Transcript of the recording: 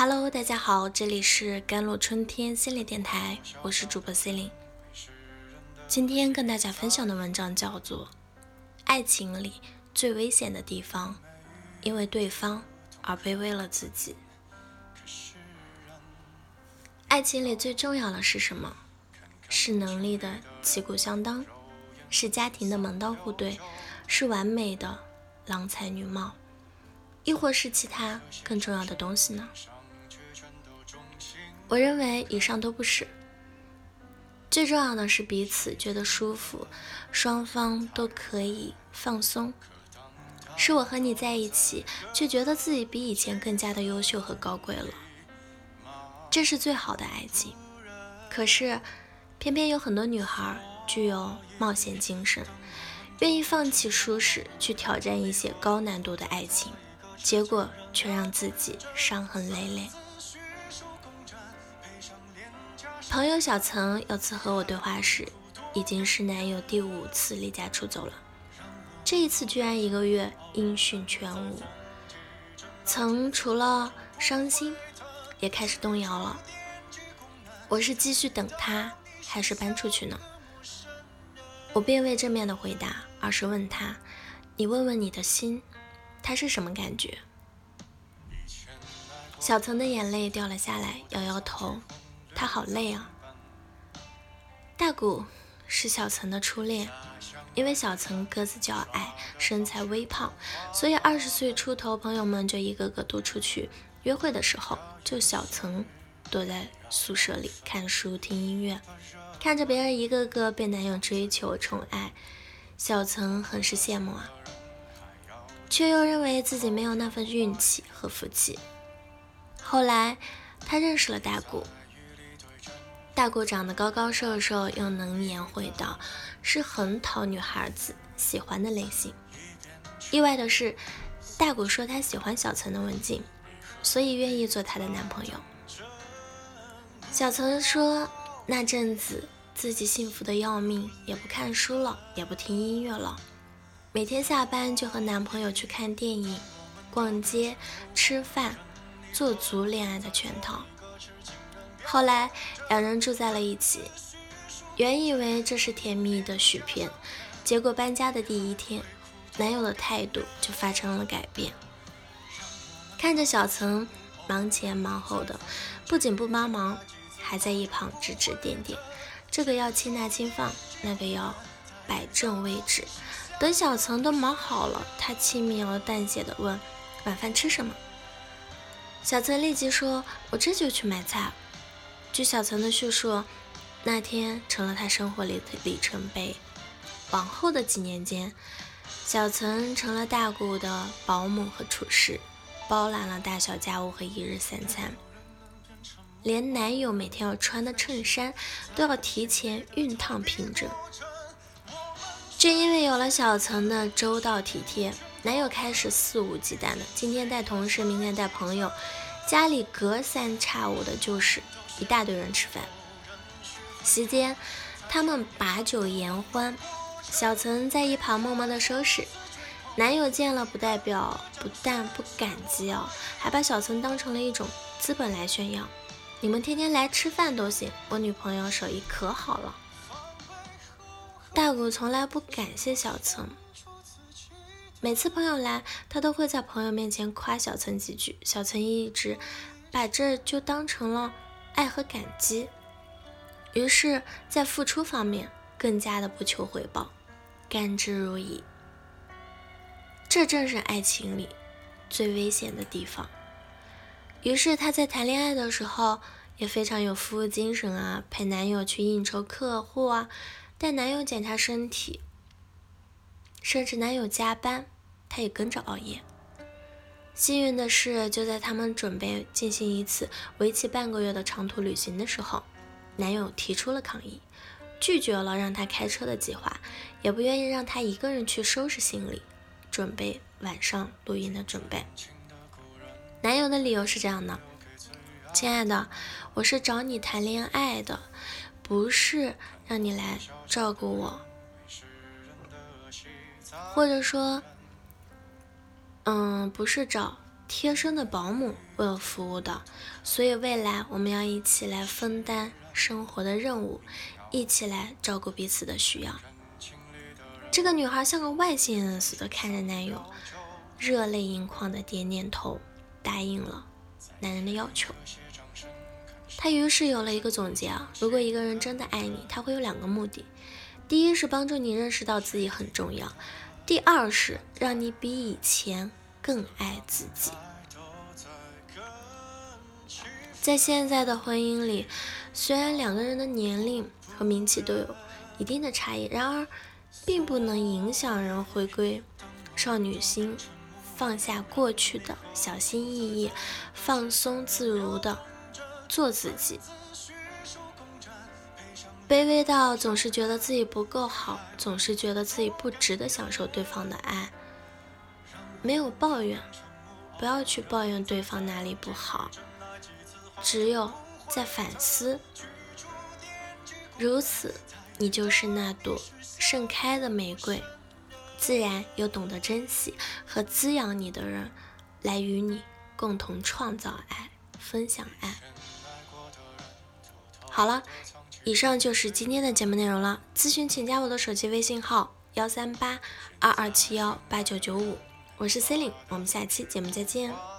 Hello，大家好，这里是甘露春天心理电台，我是主播 C 琳。今天跟大家分享的文章叫做《爱情里最危险的地方》，因为对方而卑微了自己。爱情里最重要的是什么？是能力的旗鼓相当，是家庭的门当户对，是完美的郎才女貌，亦或是其他更重要的东西呢？我认为以上都不是，最重要的是彼此觉得舒服，双方都可以放松。是我和你在一起，却觉得自己比以前更加的优秀和高贵了，这是最好的爱情。可是，偏偏有很多女孩具有冒险精神，愿意放弃舒适去挑战一些高难度的爱情，结果却让自己伤痕累累。朋友小曾有次和我对话时，已经是男友第五次离家出走了。这一次居然一个月音讯全无。曾除了伤心，也开始动摇了。我是继续等他，还是搬出去呢？我并未正面的回答，而是问他：“你问问你的心，他是什么感觉？”小曾的眼泪掉了下来，摇摇头。他好累啊。大谷是小曾的初恋，因为小曾个子较矮，身材微胖，所以二十岁出头，朋友们就一个个都出去约会的时候，就小曾躲在宿舍里看书听音乐，看着别人一个个被男友追求宠爱，小曾很是羡慕啊，却又认为自己没有那份运气和福气。后来他认识了大谷。大谷长得高高瘦瘦，又能言会道，是很讨女孩子喜欢的类型。意外的是，大谷说他喜欢小岑的文静，所以愿意做她的男朋友。小岑说那阵子自己幸福的要命，也不看书了，也不听音乐了，每天下班就和男朋友去看电影、逛街、吃饭，做足恋爱的全套。后来两人住在了一起，原以为这是甜蜜的续篇，结果搬家的第一天，男友的态度就发生了改变。看着小曾忙前忙后的，不仅不帮忙，还在一旁指指点点，这个要轻拿轻放，那个要摆正位置。等小曾都忙好了，他轻描淡写的问：“晚饭吃什么？”小曾立即说：“我这就去买菜。”据小岑的叙述，那天成了他生活里的里程碑。往后的几年间，小岑成了大姑的保姆和厨师，包揽了大小家务和一日三餐，连男友每天要穿的衬衫都要提前熨烫平整。正因为有了小岑的周到体贴，男友开始肆无忌惮的，今天带同事，明天带朋友，家里隔三差五的就是。一大堆人吃饭，席间他们把酒言欢，小岑在一旁默默的收拾。男友见了不代表不但不感激哦，还把小岑当成了一种资本来炫耀。你们天天来吃饭都行，我女朋友手艺可好了。大谷从来不感谢小岑，每次朋友来，他都会在朋友面前夸小岑几句，小岑一直把这就当成了。爱和感激，于是，在付出方面更加的不求回报，甘之如饴。这正是爱情里最危险的地方。于是，他在谈恋爱的时候也非常有服务精神啊，陪男友去应酬客户啊，带男友检查身体，甚至男友加班，他也跟着熬夜。幸运的是，就在他们准备进行一次为期半个月的长途旅行的时候，男友提出了抗议，拒绝了让他开车的计划，也不愿意让他一个人去收拾行李，准备晚上录音的准备。男友的理由是这样的：“亲爱的，我是找你谈恋爱的，不是让你来照顾我，或者说。”嗯，不是找贴身的保姆为我服务的。所以未来我们要一起来分担生活的任务，一起来照顾彼此的需要。这个女孩像个外星人似的看着男友，热泪盈眶的点点头，答应了男人的要求。她于是有了一个总结啊，如果一个人真的爱你，他会有两个目的：第一是帮助你认识到自己很重要；第二是让你比以前更爱自己。在现在的婚姻里，虽然两个人的年龄和名气都有一定的差异，然而并不能影响人回归少女心，放下过去的小心翼翼，放松自如的做自己。卑微到总是觉得自己不够好，总是觉得自己不值得享受对方的爱，没有抱怨，不要去抱怨对方哪里不好。只有在反思，如此，你就是那朵盛开的玫瑰，自然有懂得珍惜和滋养你的人，来与你共同创造爱，分享爱。好了，以上就是今天的节目内容了。咨询请加我的手机微信号：幺三八二二七幺八九九五，我是 c e l i n e 我们下期节目再见。